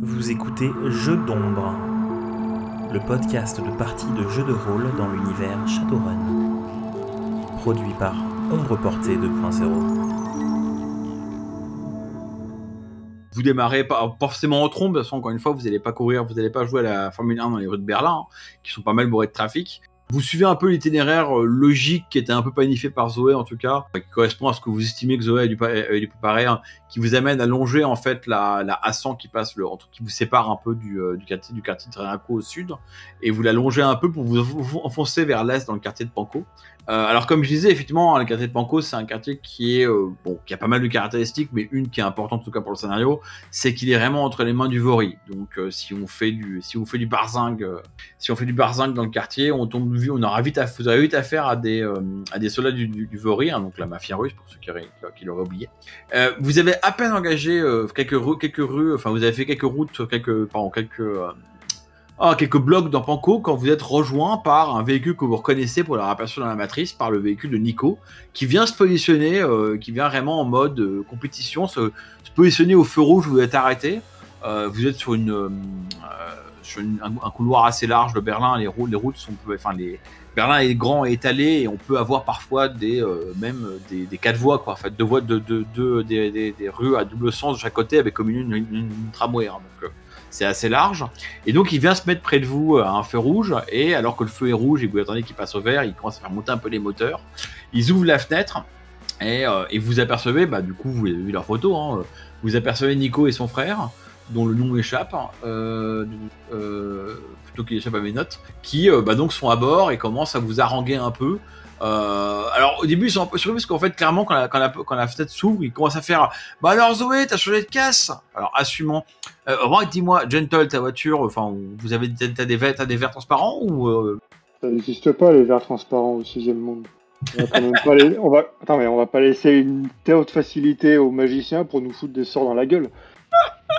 Vous écoutez Jeux d'ombre, le podcast de parties de jeux de rôle dans l'univers Shadowrun. Produit par Ombre Portée 2.0. Vous démarrez pas forcément en trombe, de toute façon, encore une fois, vous n'allez pas courir, vous n'allez pas jouer à la Formule 1 dans les rues de Berlin, hein, qui sont pas mal bourrées de trafic. Vous suivez un peu l'itinéraire euh, logique qui était un peu planifié par Zoé en tout cas, qui correspond à ce que vous estimez que Zoé a dû, dû préparer, hein, qui vous amène à longer en fait la, la A100 qui passe le, qui vous sépare un peu du, euh, quartier du quartier de Trénaco au sud, et vous la longez un peu pour vous enf- enfoncer vers l'est dans le quartier de Panko. Euh, alors comme je disais, effectivement, le quartier de Panko, c'est un quartier qui est euh, bon, qui a pas mal de caractéristiques, mais une qui est importante en tout cas pour le scénario, c'est qu'il est vraiment entre les mains du Vori. Donc euh, si on fait du si on fait du barzingue, euh, si on fait du barzingue dans le quartier, on tombe on aura vite vous aurez vite affaire à des euh, à des soldats du, du, du Vori, hein, donc la mafia russe pour ceux qui, auraient- qui l'auraient oublié. Euh, vous avez à peine engagé euh, quelques rues, quelques rues, enfin vous avez fait quelques routes, quelques pardon, quelques ah, quelques blocs dans Panko quand vous êtes rejoint par un véhicule que vous reconnaissez pour la aperçu dans la matrice, par le véhicule de Nico, qui vient se positionner, qui vient vraiment en mode compétition, se, positionner au feu rouge, vous êtes arrêté. Vous êtes sur une sur une- un, couloir assez large de Berlin. Les routes, les routes sont, enfin les Berlin est grand et étalé et on peut avoir parfois des euh, même des, quatre voies quoi. En fait, deux voies de, de, de- des, des- rues à double sens de chaque côté avec comme une, tramway. hein. donc euh, c'est assez large. Et donc il vient se mettre près de vous euh, à un feu rouge et alors que le feu est rouge et vous attendez qu'il passe au vert, il commence à faire monter un peu les moteurs. Ils ouvrent la fenêtre et, euh, et vous apercevez, bah du coup vous avez vu leur photo, hein, vous apercevez Nico et son frère dont le nom m'échappe, euh, euh, plutôt qu'il échappe à mes notes, qui euh, bah, donc sont à bord et commencent à vous haranguer un peu. Alors au début ils sont un peu surpris parce qu'en fait clairement quand la, quand la, fenêtre s'ouvre ils commencent à faire bah alors Zoé t'as changé de casse alors assumant euh, moi dis-moi Gentle ta voiture enfin vous avez t'as des verres des verres transparents ou Ça n'existe pas les verres transparents au sixième monde. On va, pas on va... Attends, mais on va pas laisser une telle facilité aux magiciens pour nous foutre des sorts dans la gueule.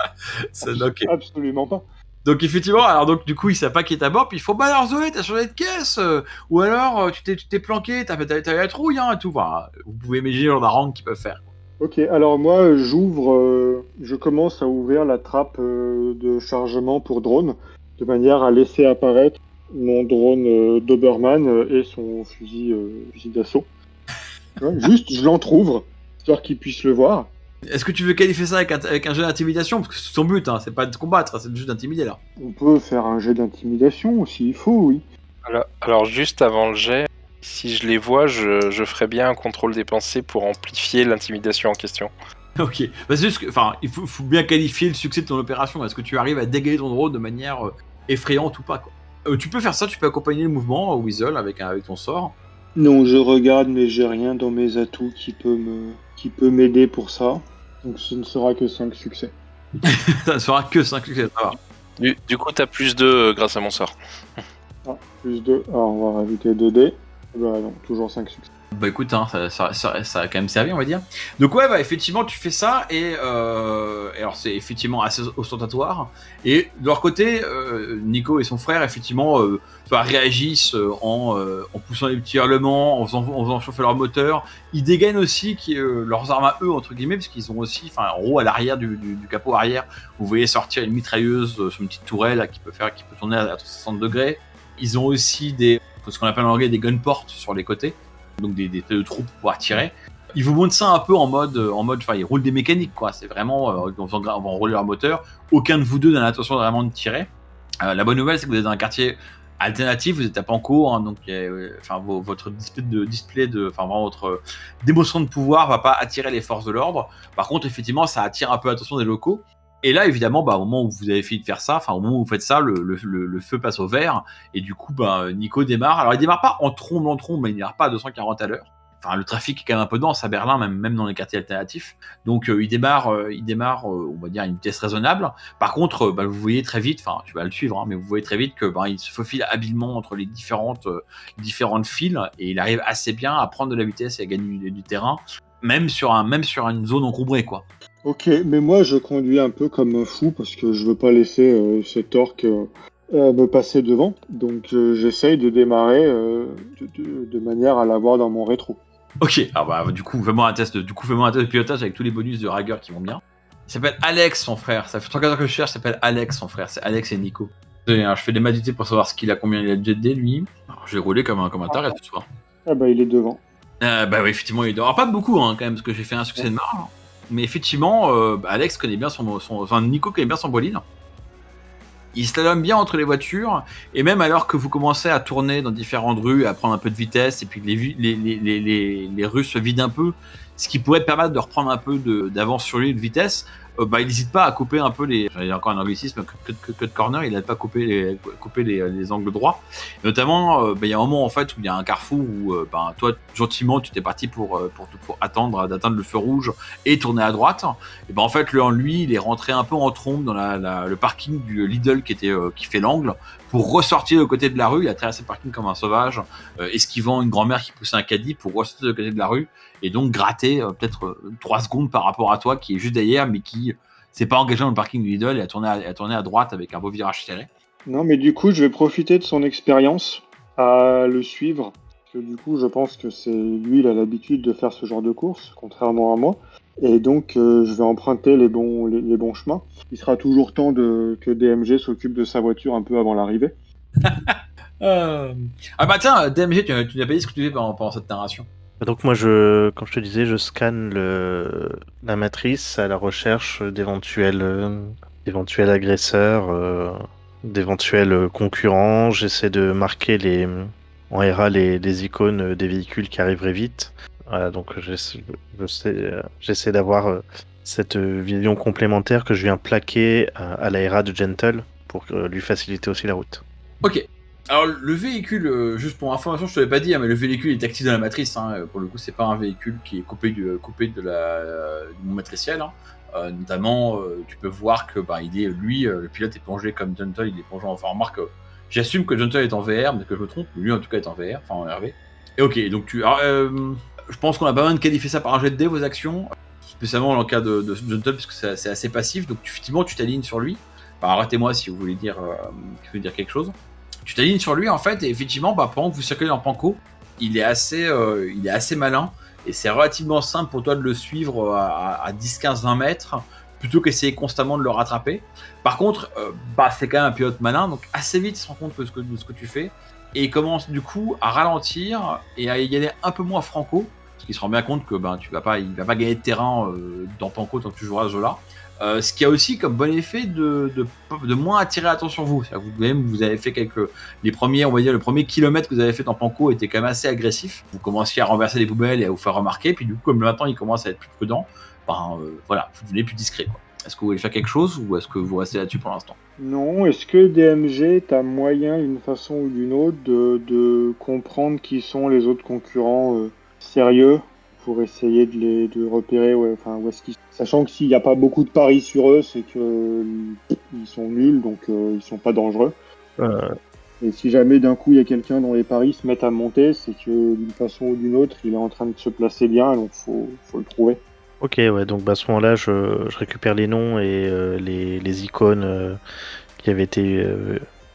c'est ok. Absolument pas. Donc effectivement, alors donc du coup il savent pas qui est à bord, puis il faut bah alors Zoé, t'as changé de caisse, euh, ou alors euh, tu t'es tu t'es planqué, t'as t'as- t'as eu la trouille hein, et tout. Enfin, vous pouvez imaginer le genre d'harangue qu'ils peuvent faire. Ok, alors moi j'ouvre, euh, je commence à ouvrir la trappe de chargement pour drone, de manière à laisser apparaître mon drone Doberman et son fusil, fusil d'assaut. Ouais, juste, je l'entrouvre, histoire qu'il puisse le voir. Est-ce que tu veux qualifier ça avec un, avec un jeu d'intimidation? Parce que c'est son but, hein, c'est pas de combattre, c'est juste d'intimider là. On peut faire un jet d'intimidation s'il faut, oui. Alors, alors, juste avant le jet, si je les vois, je, je ferai bien un contrôle des pensées pour amplifier l'intimidation en question. Ok, bah, c'est juste que, enfin, il faut, faut bien qualifier le succès de ton opération. Est-ce que tu arrives à dégager ton drone de manière euh, effrayante ou pas quoi? Euh, Tu peux faire ça, tu peux accompagner le mouvement, euh, Weasel, avec, un- avec ton sort. Non, je regarde, mais j'ai rien dans mes atouts qui peut me, qui peut m'aider pour ça. Donc ce ne sera que 5 succès. ça ne sera que 5 succès, ça va. Du, du coup, t'as plus de grâce à mon sort. Ah, plus 2. Alors on va rajouter 2 dés. Bah non, toujours 5 succès. Bah écoute, hein, ça, ça, ça- ça a quand même servi, on va dire. Donc ouais, bah effectivement, tu fais ça et, euh, alors c'est effectivement assez ostentatoire. Et de leur côté, euh, Nico et son frère effectivement euh, enfin, réagissent euh, en, euh, en poussant des petits hurlements, en faisant, en faisant chauffer leur moteur. Ils dégainent aussi qui, euh, leurs armes à eux entre guillemets, parce qu'ils ont aussi, enfin en haut à l'arrière du, du- capot arrière, vous voyez sortir une mitrailleuse sur une petite tourelle là, qui peut faire, qui peut tourner à 60 degrés. Ils ont aussi des, ce qu'on appelle en anglais des gun ports sur les côtés donc des, des de trous pour pouvoir tirer. Ils vous montrent ça un peu en mode, euh, en mode, enfin, ils roulent des mécaniques, quoi. C'est vraiment, euh, gra- en enrouler leur moteur. Aucun de vous deux n'a l'intention vraiment de tirer. Euh, la bonne nouvelle, c'est que vous êtes dans un quartier alternatif, vous êtes à Panko, hein, donc euh, enfin, votre display de, display de, enfin, vraiment votre démonstration de pouvoir va pas attirer les forces de l'ordre. Par contre, effectivement, ça attire un peu l'attention des locaux. Et là, évidemment, bah, au moment où vous avez fini de faire ça, enfin, au moment où vous faites ça, le, feu passe au vert. Et du coup, bah, Nico démarre. Alors, il démarre pas en trombe en trombe, mais il démarre pas à 240 à l'heure. Enfin, le trafic est quand même un peu dense à Berlin, même, dans les quartiers alternatifs. Donc, euh, il démarre, euh, il démarre, euh, on va dire, à une vitesse raisonnable. Par contre, bah, vous voyez très vite, enfin, tu vas le suivre, hein, mais vous voyez très vite que bah, il se faufile habilement entre les différentes, différentes files et il arrive assez bien à prendre de la vitesse et à gagner du, terrain, même sur même une zone encombrée, quoi. Ok, mais moi je conduis un peu comme un fou parce que je veux pas laisser euh, cet orc euh, euh, me passer devant. Donc euh, j'essaye de démarrer de, de- de manière à l'avoir dans mon rétro. Ok, ah bah du coup fais-moi un test, de- du coup fais-moi un test de pilotage avec tous les bonus de rigueur qui vont bien. Il s'appelle Alex, son frère. Ça fait 3 ans que je cherche, il s'appelle Alex, son frère. C'est Alex et Nico. Hein, Je fais des madités pour savoir ce qu'il a, combien il a de GD, lui. Alors, je vais rouler comme un, comme un taré ce soir. Ah bah il est devant. Euh, bah oui, effectivement, il doit. Alors, pas beaucoup, hein, quand même, parce que j'ai fait un succès de marre. Mais effectivement, euh, bah, Alex connaît bien son. Enfin, Nico connaît bien son bolide. Il slalome bien entre les voitures, et même alors que vous commencez à tourner dans différentes rues, à prendre un peu de vitesse, et puis que les, les, les, rues se vident un peu, ce qui pourrait permettre de reprendre un peu d'avance sur lui de vitesse, bah, il n'hésite pas à couper un peu les. A encore un anglicisme, que, que, que corner, il n'a pas coupé les, couper les, les angles droits. Notamment, euh, bah, il y a un moment en fait où il y a un carrefour où euh, bah, toi, gentiment, tu t'es parti pour, euh, pour, pour attendre d'atteindre le feu rouge et tourner à droite. Et ben en fait, lui, il est rentré un peu en trombe dans la, la- le parking du Lidl qui était euh, qui fait l'angle pour ressortir de côté de la rue. Il a traversé le parking comme un sauvage, euh, esquivant une grand-mère qui poussait un caddie pour ressortir de côté de la rue et donc gratter euh, peut-être euh, trois secondes par rapport à toi qui est juste derrière, mais qui s'est pas engagé dans le parking du Lidl et a tourné à, a tourné à droite avec un beau virage serré. Non, mais du coup, je vais profiter de son expérience à le suivre. Parce que du coup, je pense que c'est lui, il a l'habitude de faire ce genre de course, contrairement à moi. Et donc, euh, je vais emprunter les bons, les, les bons chemins. Il sera toujours temps de, que DMG s'occupe de sa voiture un peu avant l'arrivée. Ah bah tiens, DMG, tu, tu n'as pas dit ce que tu fais pendant, pendant cette narration. Donc moi, je, comme je te disais, je scanne la matrice à la recherche d'éventuels, euh, agresseurs, euh, d'éventuels concurrents. J'essaie de marquer les, en RA les, icônes des véhicules qui arriveraient vite. Voilà, donc euh, j'essaie d'avoir cette vision complémentaire que je viens plaquer à, à la RA de Gentle pour lui faciliter aussi la route. Ok. Alors le véhicule, euh, juste pour information, je te l'avais pas dit, hein, mais le véhicule est actif dans la matrice. Hein, euh, pour le coup, c'est pas un véhicule qui est coupé coupé de la euh, du matriciel. hein. Euh, notamment, euh, tu peux voir que bah, il est lui, euh, le pilote est plongé comme Gentle, il est plongé en. Enfin, remarque, euh, j'assume que Gentle est en VR, mais que je me trompe. Lui, en tout cas, est en VR, enfin en RV. Et ok, donc tu. alors, euh, je pense qu'on a pas mal de qualifié ça par un jet de dés, vos actions, spécialement dans le cas de, de Gentle, puisque c'est c'est assez passif. Donc effectivement, tu t'alignes sur lui. Bah, arrêtez-moi si vous voulez dire, euh, si vous voulez dire quelque chose tu t'alignes sur lui en fait et effectivement bah, pendant que vous circulez en panco il est assez euh, il est assez malin et c'est relativement simple pour toi de le suivre à, à 10 15 20 mètres plutôt qu'essayer constamment de le rattraper. Par contre euh, bah c'est quand même un pilote malin donc assez vite il se rend compte de ce que, ce tu fais et il commence du coup à ralentir et à y aller un peu moins franco parce qu'il se rend bien compte que ben tu vas pas il va pas gagner de terrain euh, dans panco tant que tu joueras ce jeu là euh, ce qui a aussi comme bon effet de, moins attirer l'attention vous. Que Vous-même, vous avez fait quelques. Les premiers, on va dire, le premier kilomètre que vous avez fait en Panko était quand même assez agressif. Vous commenciez à renverser les poubelles et à vous faire remarquer. Puis du coup, comme maintenant il commence à être plus prudent, ben euh, voilà, vous devenez plus discret. Est-ce que vous voulez faire quelque chose ou est-ce que vous restez là-dessus pour l'instant? Non, est-ce que DMG, t'as moyen, d'une façon ou d'une autre, de, de comprendre qui sont les autres concurrents euh, sérieux? Pour essayer de les de repérer ouais, enfin, où est-ce qu'ils Sachant que s'il n'y a pas beaucoup de paris sur eux, c'est que euh, ils sont nuls, donc euh, ils sont pas dangereux. Euh, Et si jamais d'un coup il y a quelqu'un dont les paris se mettent à monter, c'est que d'une façon ou d'une autre, il est en train de se placer bien, donc faut, faut le trouver. Ok, ouais, donc bah, à ce moment-là, je, je récupère les noms et euh, les, les icônes euh, qui avaient été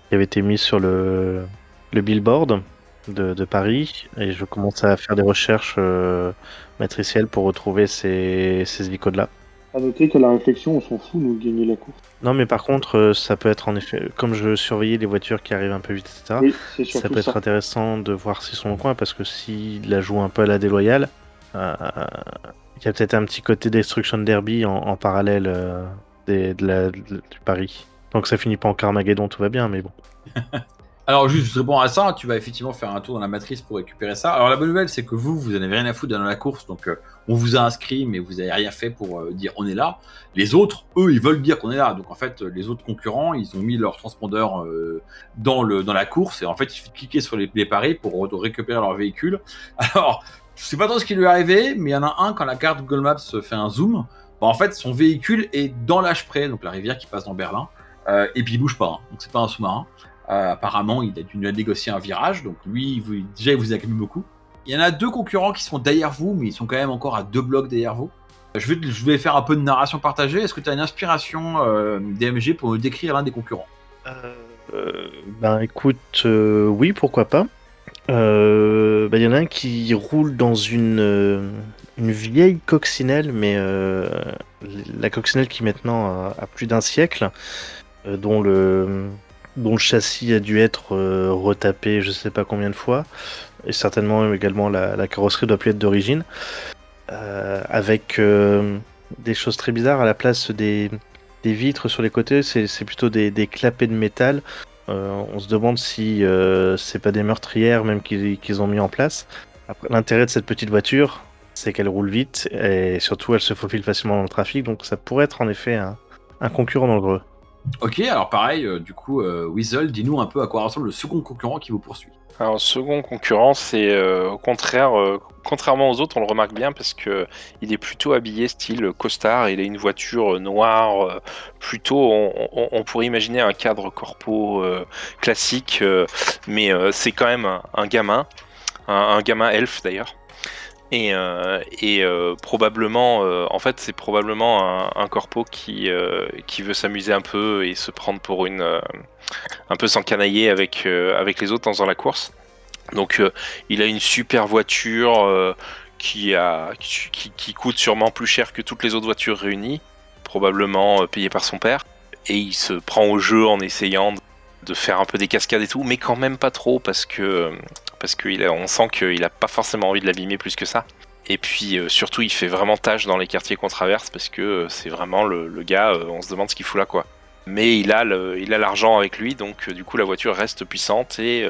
qui avaient été mises sur le, le billboard de, de Paris et je commence à faire des recherches euh, matricielles pour retrouver ces, ces icônes-là. À noter qu'à la réflexion, on s'en fout, nous, de gagner la course. Non, mais par contre, euh, ça peut être en effet, comme je surveillais les voitures qui arrivent un peu vite, etc. Oui, Ça peut ça. être intéressant de voir s'ils sont au coin parce que s'ils la jouent un peu à la déloyale, euh, il y a peut-être un petit côté Destruction Derby en, en parallèle euh, des- de la- de- du pari. Donc ça finit pas en Carmageddon, tout va bien, mais bon. Alors juste, je réponds à ça, tu vas effectivement faire un tour dans la matrice pour récupérer ça. Alors la bonne nouvelle, c'est que vous, vous n'avez rien à foutre dans la course, donc euh, on vous a inscrit, mais vous n'avez rien fait pour euh, dire on est là. Les autres, eux, ils veulent dire qu'on est là. Donc en fait, les autres concurrents, ils ont mis leur transpondeur euh, dans, le, dans la course, et en fait, il suffit de cliquer sur les, paris pour re- récupérer leur véhicule. Alors, je sais pas trop ce qui lui est arrivé, mais il y en a un, quand la carte Google Maps fait un zoom, bah, en fait, son véhicule est dans l'âge près, donc la rivière qui passe dans Berlin, et puis il bouge pas, hein. donc c'est pas un sous-marin. Euh, apparemment, il a dû négocier un virage, donc lui, vous- déjà, il vous acclame beaucoup. Il y en a deux concurrents qui sont derrière vous, mais ils sont quand même encore à deux blocs derrière vous. Je vais, je vais faire un peu de narration partagée. Est-ce que tu as une inspiration euh, DMG pour me décrire l'un des concurrents? Euh, ben écoute, euh, oui, pourquoi pas. Euh, ben, Il y en a un qui roule dans une, euh, une vieille coccinelle, mais euh, la coccinelle qui maintenant a, a plus d'un siècle, euh, dont le dont le châssis a dû être euh, retapé je sais pas combien de fois, et certainement également la, carrosserie doit plus être d'origine, euh, avec euh, des choses très bizarres à la place des, vitres sur les côtés, c'est plutôt des, des clapets de métal. On se demande si c'est pas des meurtrières même qu'ils ont mis en place. L'intérêt de cette petite voiture, c'est qu'elle roule vite et surtout elle se faufile facilement dans le trafic, donc ça pourrait être en effet un, un concurrent dangereux. Ok, alors pareil, euh, du coup, euh, Weasel, dis-nous un peu à quoi ressemble le second concurrent qui vous poursuit. Alors, second concurrent, c'est euh, au contraire, contrairement aux autres, on le remarque bien parce que il est plutôt habillé style costard. Il a une voiture noire, plutôt, on, pourrait imaginer un cadre corpo classique, mais c'est quand même un, un gamin, un, un gamin elfe d'ailleurs. Et, euh, euh, probablement, euh, en fait, c'est probablement un, un corpo qui, qui veut s'amuser un peu et se prendre pour une, un peu s'encanailler avec, avec les autres dans faisant la course. Donc il a une super voiture qui, a, qui, coûte sûrement plus cher que toutes les autres voitures réunies, probablement payée par son père. Et il se prend au jeu en essayant de- de faire un peu des cascades et tout, mais quand même pas trop parce que parce qu'on sent qu'il a pas forcément envie de l'abîmer plus que ça. Et puis euh, surtout, il fait vraiment tâche dans les quartiers qu'on traverse parce que euh, c'est vraiment le, gars, euh, on se demande ce qu'il fout là quoi. Mais il a l'argent avec lui, donc du coup la voiture reste puissante et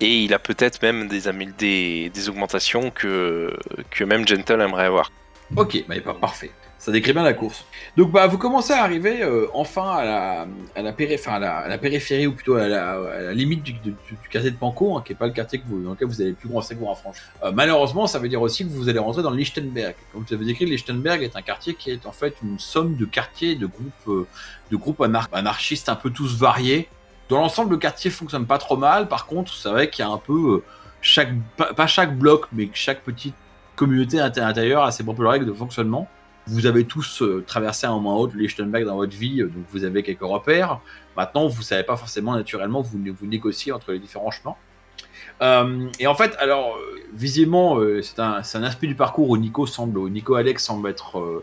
et il a peut-être même des, des augmentations que, que même Gentle aimerait avoir. Ok, bah, bah, parfait. Ça décrit bien la course. Donc bah vous commencez à arriver euh, enfin à la, périphérie ou plutôt à la, limite du, quartier de Pankow, hein, qui est pas le quartier que vous, dans lequel vous avez le plus grand segment à franchir. Euh, malheureusement, ça veut dire aussi que vous allez rentrer dans Lichtenberg. Comme vous avez décrit, Lichtenberg est un quartier qui est en fait une somme de quartiers, de groupes, euh, de groupes anar- anarchistes un peu tous variés. Dans l'ensemble, le quartier fonctionne pas trop mal. Par contre, c'est vrai qu'il y a un peu chaque, pas, pas chaque bloc, mais chaque petite communauté à l'intérieur a ses propres règles de fonctionnement. Vous avez tous euh, traversé à un moment ou à autre le Lichtenberg dans votre vie, euh, donc vous avez quelques repères. Maintenant, vous savez pas forcément naturellement, vous, vous négociez entre les différents chemins. Euh, et en fait, alors, visiblement, c'est un, aspect du parcours où Nico semble, où Nico Alex semble être,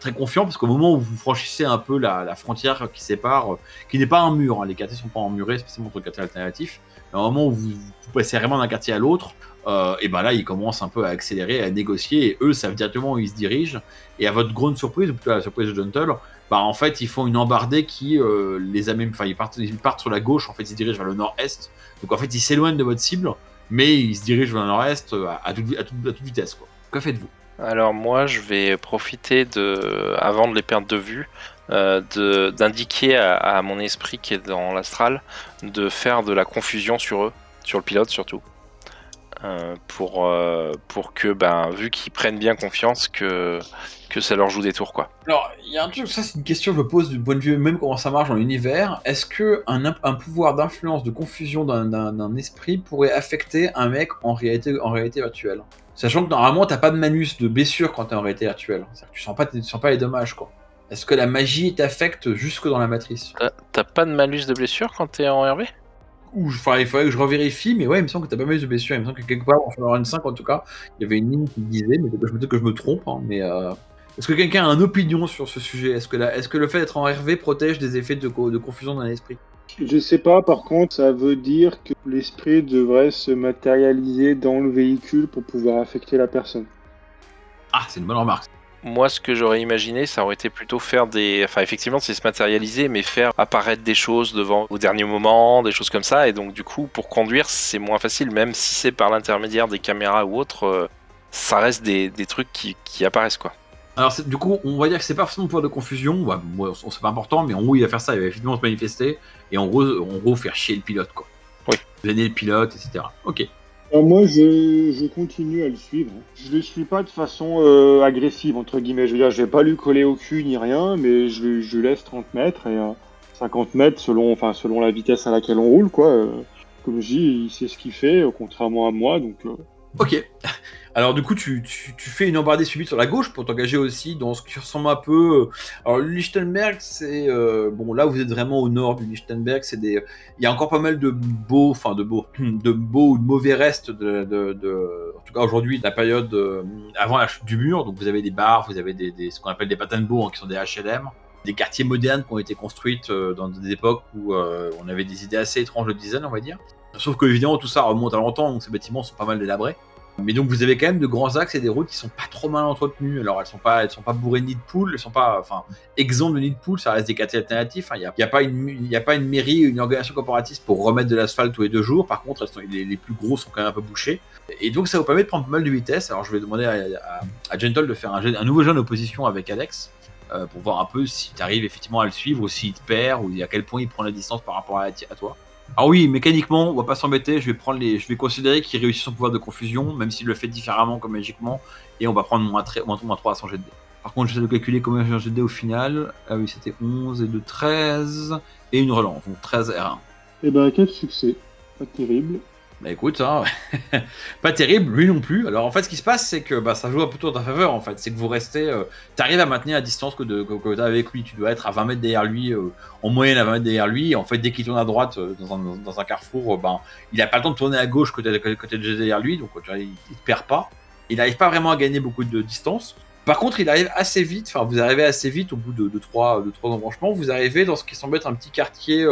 très confiant, parce qu'au moment où vous franchissez un peu la, frontière qui sépare, qui n'est pas un mur, hein, les quartiers sont pas emmurés, spécialement entre quartiers alternatifs, mais au moment où vous, vous passez vraiment d'un quartier à l'autre, euh, et ben là, ils commencent un peu à accélérer, à négocier, et eux savent directement où ils se dirigent. Et à votre grande surprise, ou plutôt à la surprise de Gentle, bah en fait, ils font une embardée qui euh, les amène, enfin, ils partent, ils partent sur la gauche, en fait, ils se dirigent vers le nord-est. Donc en fait, ils s'éloignent de votre cible, mais ils se dirigent vers le nord-est euh, à, toute, vitesse, quoi. Que faites-vous? Alors moi, je vais profiter de, avant de les perdre de vue, d'indiquer à, à mon esprit qui est dans l'astral de faire de la confusion sur eux, sur le pilote surtout, Euh, pour euh, pour que, ben, vu qu'ils prennent bien confiance, que que ça leur joue des tours quoi. Alors, il y a un truc, ça c'est une question que je me pose du point de vue même comment ça marche dans l'univers. Est-ce que un, un pouvoir d'influence, de confusion d'un- esprit pourrait affecter un mec en réalité, en réalité virtuelle? Sachant que normalement, t'as pas de malus de blessure quand t'es en réalité virtuelle. C'est-à-dire que tu sens pas, tu sens pas les dommages, quoi. Est-ce que la magie t'affecte jusque dans la matrice? T'as- T'as pas de malus de blessure quand t'es en RV Ou enfin, il faudrait que je revérifie, mais ouais, il me semble que t'as pas mal de blessures. Il me semble que quelque part, en Fallout 5 en tout cas, il y avait une ligne qui disait, mais peut-être que je- je me trompe, hein, mais euh, est-ce que quelqu'un a une opinion sur ce sujet? Est-ce que, la- est-ce que le fait d'être en RV protège des effets de, co- de confusion dans l'esprit? Je sais pas, par contre, ça veut dire que l'esprit devrait se matérialiser dans le véhicule pour pouvoir affecter la personne. Ah, c'est une bonne remarque. Moi, ce que j'aurais imaginé, ça aurait été plutôt faire des. Enfin, effectivement, c'est se matérialiser, mais faire apparaître des choses devant au dernier moment, des choses comme ça. Et donc, du coup, pour conduire, c'est moins facile, même si c'est par l'intermédiaire des caméras ou autres, euh, ça reste des, des trucs qui, qui apparaissent, quoi. Alors, du coup, on va dire que c'est pas forcément pour de confusion, bah, c'est pas important, mais en gros, il va faire ça, il va effectivement se manifester, et en gros, en gros faire chier le pilote, quoi. Oui. Gêner le pilote, etc. Ok. Alors moi, je, je continue à le suivre. Je le suis pas de façon euh, agressive, entre guillemets. Je veux dire, je vais pas lui coller au cul ni rien, mais je, je laisse 30 mètres et euh, 50 mètres selon, enfin, selon la vitesse à laquelle on roule, quoi. Euh, comme je dis, il sait ce qu'il fait, euh, contrairement à moi, donc euh, Ok. Alors du coup, tu, fais une embardée subite sur la gauche pour t'engager aussi dans ce qui ressemble un peu. euh, Alors le Lichtenberg, c'est euh, bon là vous êtes vraiment au nord du Lichtenberg. C'est des, il y a encore pas mal de beaux, enfin de beaux, de beaux ou de mauvais restes de, en tout cas aujourd'hui la période euh, avant la chute du mur. Donc vous avez des bars, vous avez ce qu'on appelle des patenbourgs hein, qui sont des HLM, des quartiers modernes qui ont été construites euh, dans des époques où on avait des idées assez étranges de design, on va dire. Sauf que évidemment tout ça remonte à longtemps, donc ces bâtiments sont pas mal délabrés. Mais donc vous avez quand même de grands axes et des routes qui sont pas trop mal entretenues. Alors elles sont pas, elles sont pas bourrées de nids de poules, elles sont pas, enfin, exemptes de nids de poules, ça reste des quartiers alternatifs. hein. Il n'y a, a pas une, il a pas une mairie, une organisation corporatiste pour remettre de l'asphalte tous les deux jours. Par contre, les, les plus gros sont quand même un peu bouchés. Et donc ça vous permet de prendre pas mal de vitesse. Alors je vais demander à, Gentle de faire un, nouveau jeu d'opposition avec Alex. euh, pour voir un peu si tu arrives effectivement à le suivre ou s'il te perd ou à quel point il prend la distance par rapport à toi. Ah oui, mécaniquement, on va pas s'embêter. Je vais prendre les, je vais considérer qu'il réussit son pouvoir de confusion, même s'il le fait différemment comme magiquement, et on va prendre moins, tre- moins, moins 3 à son jet de. Par contre, j'essaie de calculer combien j'ai un jet de au final. Ah oui, c'était 11 et de 13 et une relance, donc 13 R1. Eh ben, quel succès. Pas terrible. Bah écoute, ça, pas terrible, lui non plus. Alors en fait, ce qui se passe, c'est que bah, ça joue peu dans ta faveur en fait. C'est que vous restez, euh, t'arrives à maintenir la distance que, de, que, que t'as avec lui. Tu dois être à 20 mètres derrière lui, euh, en moyenne à 20 mètres derrière lui. En fait, dès qu'il tourne à droite euh, dans, un, carrefour, euh, ben, il a pas le temps de tourner à gauche côté, côté déjà derrière lui, donc tu vois, il, il te perd pas. Il n'arrive pas vraiment à gagner beaucoup de distance. Par contre, il arrive assez vite, enfin vous arrivez assez vite au bout de, de, trois, de trois embranchements, vous arrivez dans ce qui semble être un petit quartier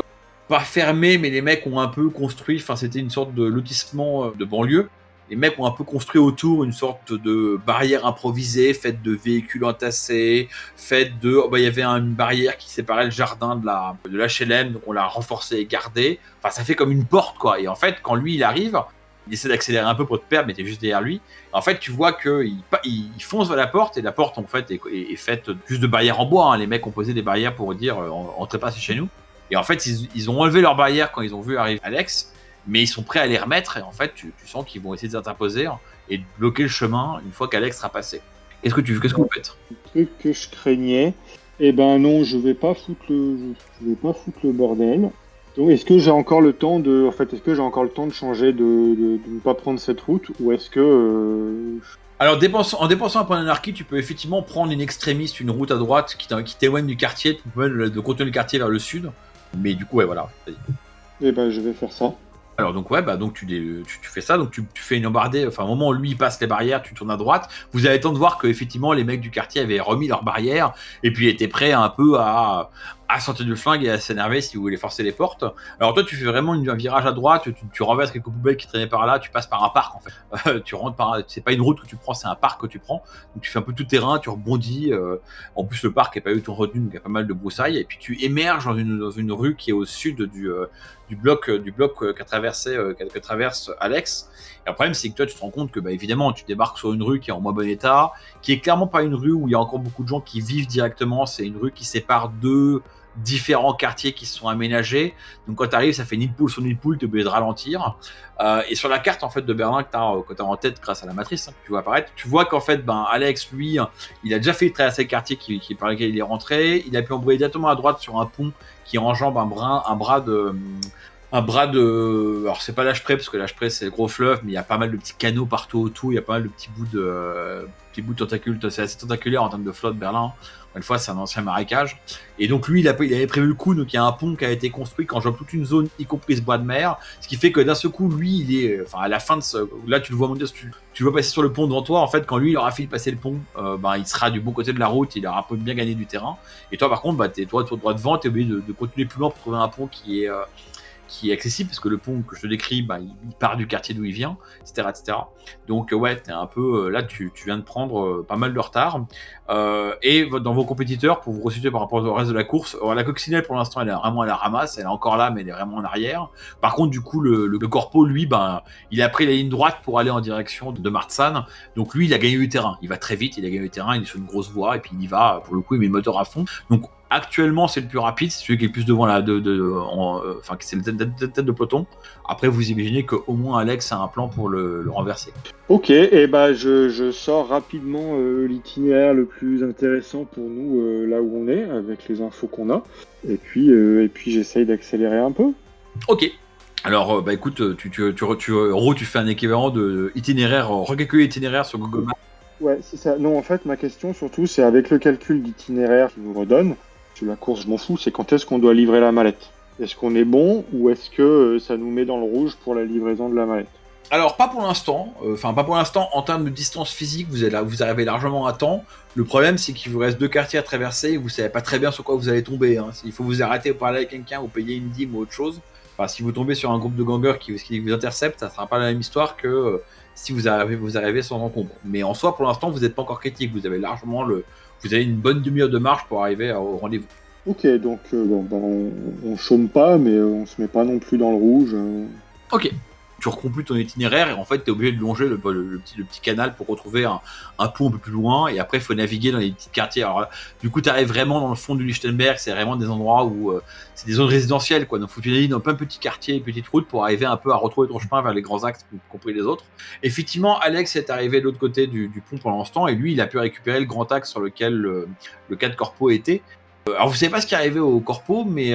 pas fermé, mais les mecs ont un peu construit, enfin c'était une sorte de lotissement euh, de banlieue. Les mecs ont un peu construit autour une sorte de barrière improvisée, faite de véhicules entassés, faite de, oh bah, il y avait une barrière qui séparait le jardin de la de l'HLM, donc on l'a renforcé et gardé. Enfin, ça fait comme une porte quoi. Et en fait, quand lui il arrive, il essaie d'accélérer un peu pour te perdre, mais t'es juste derrière lui. En fait, tu vois que il, il, fonce vers la porte et la porte en fait est, est, faite juste de barrières en bois. Hein. Les mecs ont posé des barrières pour dire, euh, entrez pas chez nous. Et en fait, ils, ils, ont enlevé leurs barrières quand ils ont vu arriver Alex, mais ils sont prêts à les remettre. Et en fait, tu, tu sens qu'ils vont essayer de s'interposer et de bloquer le chemin une fois qu'Alex sera passé. Qu'est-ce que tu qu'est-ce que vous faites? Le truc que je craignais, eh ben non, je vais pas foutre le, je vais pas foutre le bordel. Donc, est-ce que j'ai encore le temps de, en fait, est-ce que j'ai encore le temps de changer de, de, de ne pas prendre cette route, ou est-ce que euh, alors, en dépensant un point d'anarchie, tu peux effectivement prendre une extrémiste, une route à droite qui t'éloigne du quartier, tu peux de, continuer le quartier vers le sud. Mais du coup, ouais, voilà. Eh ben, je vais faire ça. Alors donc ouais bah donc tu, tu, tu fais ça donc tu, tu, fais une embardée enfin au moment où lui il passe les barrières tu tournes à droite vous avez le temps de voir que effectivement les mecs du quartier avaient remis leurs barrières et puis étaient prêts un peu à à sortir du flingue et à s'énerver si vous voulez forcer les portes. Alors toi tu fais vraiment un virage à droite tu, tu, renverses quelques poubelles qui traînaient par là tu passes par un parc en fait. Tu rentres par c'est pas une route que tu prends c'est un parc que tu prends. Donc tu fais un peu tout terrain tu rebondis euh, en plus le parc est pas eu tout retenu donc il y a pas mal de broussailles. Et puis tu émerges dans une, dans une rue qui est au sud du euh, du bloc du bloc qu'a traversé que traverse Alex. Et le problème c'est que toi tu te rends compte que bah, évidemment tu débarques sur une rue qui est en moins bon état, qui est clairement pas une rue où il y a encore beaucoup de gens qui vivent directement. C'est une rue qui sépare deux différents quartiers qui se sont aménagés. Donc quand tu arrives, ça fait nid de poule sur nid de poule, tu es obligé de ralentir. Euh, et sur la carte en fait de Berlin que tu as, as, en tête grâce à la matrice hein, tu vois apparaître, tu vois qu'en fait ben Alex lui, il a déjà fait traverser le quartier qui, par lequel il est rentré. Il a pu embrouiller directement à droite sur un pont qui enjambe un, brin, un bras de un bras de. Alors, c'est pas l'âge parce que l'âge près, c'est gros fleuve, mais il y a pas mal de petits canaux partout autour, il y a pas mal de petits bouts de, euh, petits bouts de tentacules. C'est assez tentaculaire en termes de flotte, Berlin. Une fois, c'est un ancien marécage. Et donc, lui, il, avait prévu le coup. Donc, il y a un pont qui a été construit quand j'ouvre toute une zone, y compris ce bois de mer. Ce qui fait que d'un seul coup, lui, il est. Enfin, à la fin de ce. Là, tu le vois monter, tu, tu le vois passer sur le pont devant toi. En fait, quand lui, il aura fini de passer le pont, euh, ben, il sera du bon côté de la route. Il aura bien gagné du terrain. Et toi, par contre, bah, t'es toi, toi, droit devant, t'es obligé de, de, continuer plus loin pour trouver un pont qui est. Euh, qui est accessible parce que le pont que je te décris, bah, il part du quartier d'où il vient, etc., etc. Donc ouais, t'es un peu là, tu, tu, viens de prendre euh, pas mal de retard. Euh, et dans vos compétiteurs, pour vous resituer par rapport au reste de la course, alors, la coccinelle pour l'instant, elle est vraiment à la ramasse, elle est encore là, mais elle est vraiment en arrière. Par contre, du coup, le, corpo, lui, ben, il a pris la ligne droite pour aller en direction de Martsan. Donc lui, il a gagné du terrain. Il va très vite, il a gagné du terrain, il est sur une grosse voie et puis il y va. Pour le coup, il met le moteur à fond. Donc Actuellement, c'est le plus rapide, c'est celui qui est le plus devant la, de, de, en, euh, enfin, c'est le tête, tête, tête, de peloton. Après, vous imaginez qu'au moins Alex a un plan pour le, le renverser. Ok, et bah je, je sors rapidement euh, l'itinéraire le plus intéressant pour nous euh, là où on est, avec les infos qu'on a. Et puis, et puis j'essaye d'accélérer un peu. Ok. Alors, bah écoute, tu, tu, tu, tu- tu fais un équivalent de itinéraire, recalculer l'itinéraire sur Google Maps. Ouais, c'est ça. Non, en fait, ma question surtout, c'est avec le calcul d'itinéraire qu'il nous redonne. La course, je m'en fous, c'est quand est-ce qu'on doit livrer la mallette. Est-ce qu'on est bon ou est-ce que euh, ça nous met dans le rouge pour la livraison de la mallette Alors, pas pour l'instant, euh, enfin, pas pour l'instant, en termes de distance physique, vous, arrivez largement à temps. Le problème, c'est qu'il vous reste deux quartiers à traverser et vous savez pas très bien sur quoi vous allez tomber. Hein. Il faut vous arrêter pour parler avec quelqu'un ou payer une dîme ou autre chose. Enfin, si vous tombez sur un groupe de gangers qui, qui vous intercepte, ça sera pas la même histoire que euh, si vous arrivez, vous arrivez sans encombre. Mais en soi, pour l'instant, vous n'êtes pas encore critique. Vous avez largement le, vous avez une bonne demi-heure de marche pour arriver au rendez-vous. Ok, donc euh, bon, ben, on, on chôme pas, mais euh, on se met pas non plus dans le rouge. euh. Ok. Tu recomputes ton itinéraire et en fait, tu es obligé de longer le, le- le petit, le canal pour retrouver un, pont un peu plus loin. Et après, il faut naviguer dans les petits quartiers. Alors, du coup, tu arrives vraiment dans le fond du Lichtenberg. C'est vraiment des endroits où euh, c'est des zones résidentielles. Quoi. Donc, faut que tu navigues dans plein de petits quartiers et petites routes pour arriver un peu à retrouver ton chemin vers les grands axes, y compris les autres. Effectivement, Alex est arrivé de l'autre côté du, pont pendant ce temps et lui, il a pu récupérer le grand axe sur lequel euh, le cadre corpo était. Euh, Alors, vous savez pas ce qui est arrivé au corpo, mais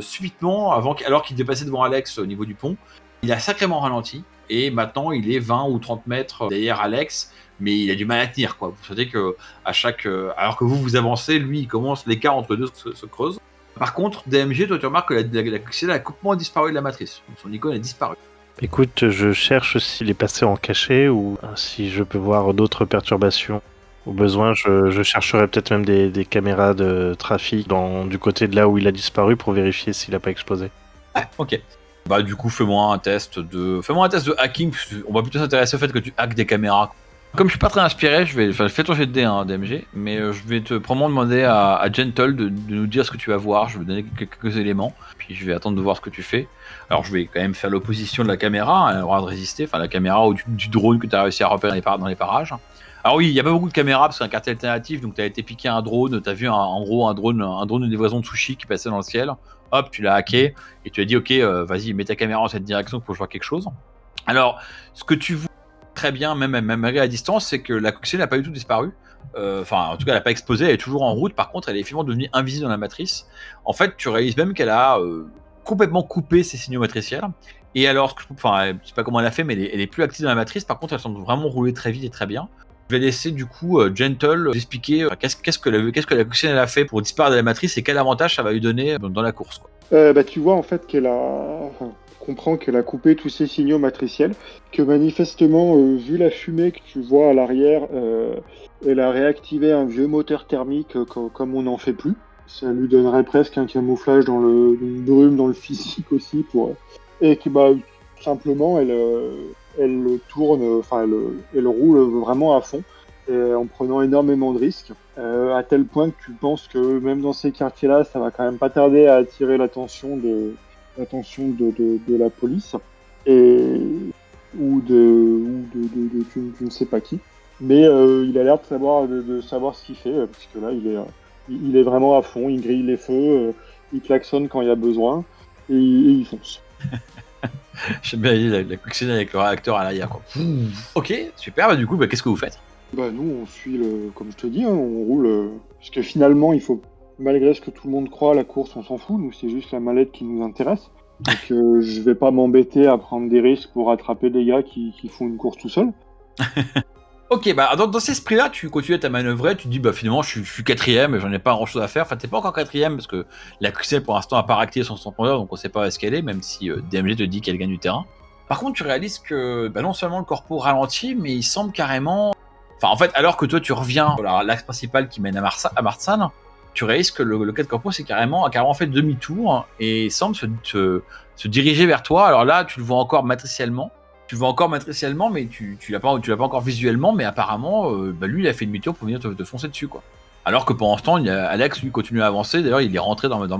subitement, alors qu'il dépassait devant Alex au niveau du pont, il a sacrément ralenti et maintenant il est 20 ou 30 mètres derrière Alex, mais il a du mal à tenir quoi. Vous savez que à chaque, euh, alors que vous vous avancez, lui il commence l'écart entre deux se, se creuse. Par contre, DMG, toi tu remarques que la, la, a complètement disparu de la matrice. Donc, son icône a disparu. Écoute, je cherche s'il est passé en cachet ou si je peux voir d'autres perturbations. Au besoin, je, je chercherai peut-être même des, des caméras de trafic dans, du côté de là où il a disparu pour vérifier s'il n'a pas explosé. Ouais, ok. Bah du coup, fais-moi un test de, fais-moi un test de hacking. On va plutôt s'intéresser au fait que tu hackes des caméras. Comme je suis pas très inspiré, je vais, fais ton jet de dé, hein, DMG, mais euh, je vais te probablement demander à, à Gentle de, nous dire ce que tu vas voir. Je vais donner quelques, éléments, puis je vais attendre de voir ce que tu fais. Alors je vais quand même faire l'opposition de la caméra, hein, elle aura de résister, enfin la caméra ou du, drone que tu as réussi à repérer dans les, parages. Alors oui, il y a pas beaucoup de caméras parce que c'est un quartier alternatif, donc tu as été piqué un drone, tu as vu en gros un drone, un drone de livraison de sushi qui passait dans le ciel. Hop, tu l'as hacké et tu as dit ok, euh, vas-y, mets ta caméra en cette direction pour que je vois quelque chose. Alors, ce que tu vois très bien, même, même malgré la distance, c'est que la coccinelle n'a pas du tout disparu. Euh, Enfin, en tout cas, elle n'a pas explosé, elle est toujours en route. Par contre, elle est finalement devenue invisible dans la matrice. En fait, tu réalises même qu'elle a euh, complètement coupé ses signaux matriciels. Et alors, enfin, je sais pas comment elle a fait, mais elle est, elle est plus active dans la matrice. Par contre, elle semble vraiment rouler très vite et très bien. Je vais laisser du coup euh, Gentle expliquer euh, qu'est-ce que la, qu'est-ce que la coccinelle a fait pour disparaître de la matrice et quel avantage ça va lui donner dans, dans la course. Euh, bah, tu vois en fait qu'elle a. Comprends qu'elle a coupé tous ses signaux matriciels, que manifestement, euh, vu la fumée que tu vois à l'arrière, euh, elle a réactivé un vieux moteur thermique euh, co- comme on n'en fait plus. Ça lui donnerait presque un camouflage dans le brume dans le physique aussi pour et que bah simplement elle elle tourne, enfin elle, roule vraiment à fond en prenant énormément de risques, euh, à tel point que tu penses que même dans ces quartiers-là, ça va quand même pas tarder à attirer l'attention de l'attention de, la police et ou de ou de, tu, ne sais pas qui. Mais euh, il a l'air de savoir de, savoir ce qu'il fait euh, parce que là il est il est vraiment à fond, il grille les feux, il klaxonne quand il y a besoin et il fonce. J'aime bien la, la coccinelle avec le réacteur à l'arrière. quoi. Ok, super. Bah, du coup, bah, qu'est-ce que vous faites? Bah nous on suit le comme je te dis, hein, on roule euh, parce que finalement il faut malgré ce que tout le monde croit, la course on s'en fout, nous c'est juste la mallette qui nous intéresse. Donc euh, je vais pas m'embêter à prendre des risques pour attraper des gars qui, qui font une course tout seuls. Ok, bah dans, dans cet esprit-là, tu continues à ta manœuvrer, tu te dis bah finalement je suis, quatrième et j'en ai pas grand chose à faire. Enfin, t'es pas encore quatrième parce que la coccinelle pour l'instant a pas réactivé son tamponneur donc on sait pas où est-ce qu'elle est, même si euh, DMG te dit qu'elle gagne du terrain. Par contre, tu réalises que bah, non seulement le corpo ralentit, mais il semble carrément. Enfin, en fait, alors que toi tu reviens sur la- l'axe principal qui mène à, Marsa- à Marsan, tu réalises que le, le cadre corpo c'est carrément, a carrément fait demi-tour et semble se, se, se diriger vers toi. Alors là, tu le vois encore matriciellement tu vois encore matriciellement, mais tu, tu l'as pas, tu l'as pas encore visuellement, mais apparemment, euh, bah, lui, il a fait demi-tour pour venir te, te foncer dessus, quoi. Alors que pendant ce temps, il y a Alex, lui, continue à avancer. D'ailleurs, il est rentré dans, dans.